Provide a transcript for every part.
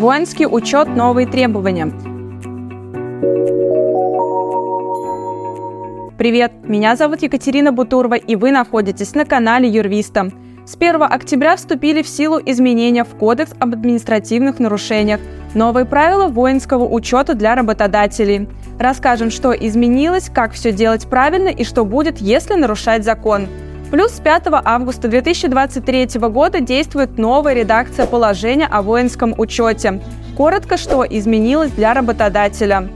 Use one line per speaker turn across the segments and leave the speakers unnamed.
Воинский учет новые требования. Привет, меня зовут Екатерина Бутурова, и вы находитесь на канале Юрвиста. С 1 октября вступили в силу изменения в Кодекс об административных нарушениях, новые правила воинского учета для работодателей. Расскажем, что изменилось, как все делать правильно и что будет, если нарушать закон. Плюс с 5 августа 2023 года действует новая редакция положения о воинском учете. Коротко, что изменилось для работодателя.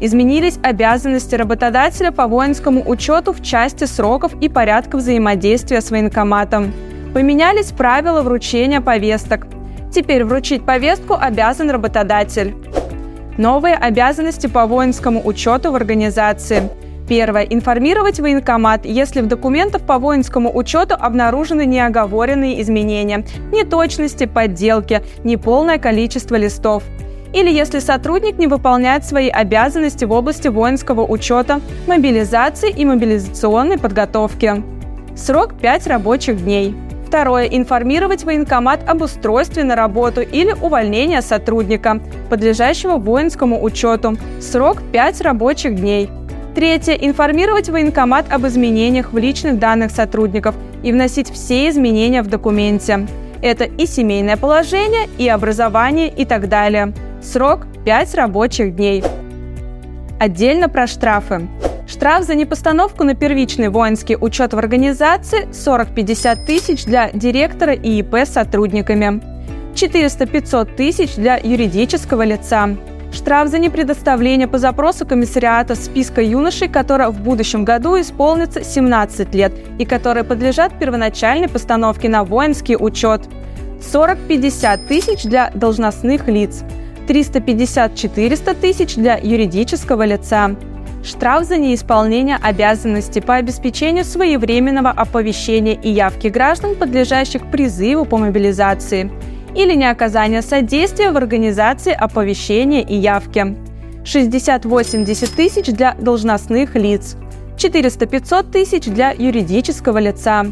Изменились обязанности работодателя по воинскому учету в части сроков и порядка взаимодействия с военкоматом. Поменялись правила вручения повесток. Теперь вручить повестку обязан работодатель. Новые обязанности по воинскому учету в организации – Первое. Информировать военкомат, если в документах по воинскому учету обнаружены неоговоренные изменения, неточности, подделки, неполное количество листов. Или если сотрудник не выполняет свои обязанности в области воинского учета, мобилизации и мобилизационной подготовки. Срок 5 рабочих дней. Второе. Информировать военкомат об устройстве на работу или увольнении сотрудника, подлежащего воинскому учету. Срок 5 рабочих дней. Третье. Информировать военкомат об изменениях в личных данных сотрудников и вносить все изменения в документе. Это и семейное положение, и образование, и так далее. Срок 5 рабочих дней. Отдельно про штрафы. Штраф за непостановку на первичный воинский учет в организации 40-50 тысяч для директора и ИП с сотрудниками. 400-500 тысяч для юридического лица. Штраф за непредоставление по запросу комиссариата списка юношей, которым в будущем году исполнится 17 лет и которые подлежат первоначальной постановке на воинский учет. 40-50 тысяч для должностных лиц, 350-400 тысяч для юридического лица. Штраф за неисполнение обязанностей по обеспечению своевременного оповещения и явки граждан, подлежащих призыву по мобилизации – или неоказание содействия в организации оповещения и явки. 60-80 тысяч для должностных лиц, 400-500 тысяч для юридического лица.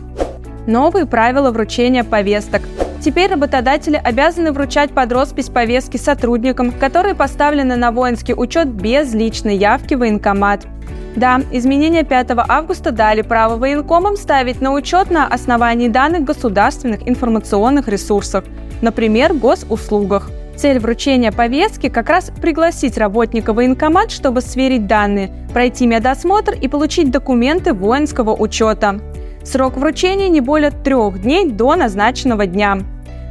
Новые правила вручения повесток. Теперь работодатели обязаны вручать под роспись повестки сотрудникам, которые поставлены на воинский учет без личной явки в военкомат. Да, изменения 5 августа дали право военкомам ставить на учет на основании данных государственных информационных ресурсов – например, госуслугах. Цель вручения повестки как раз пригласить работника военкомат, чтобы сверить данные, пройти медосмотр и получить документы воинского учета. Срок вручения не более трех дней до назначенного дня.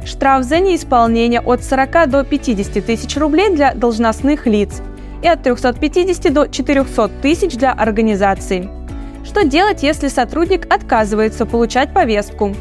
Штраф за неисполнение от 40 до 50 тысяч рублей для должностных лиц и от 350 до 400 тысяч для организаций. Что делать, если сотрудник отказывается получать повестку?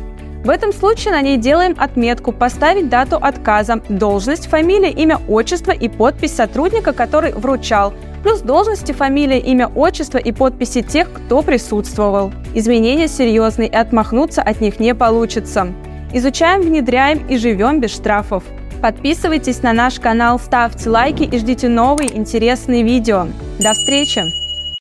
В этом случае на ней делаем отметку «Поставить дату отказа», должность, фамилия, имя, отчество и подпись сотрудника, который вручал, плюс должности, фамилия, имя, отчество и подписи тех, кто присутствовал. Изменения серьезные и отмахнуться от них не получится. Изучаем, внедряем и живем без штрафов. Подписывайтесь на наш канал, ставьте лайки и ждите новые интересные видео. До встречи!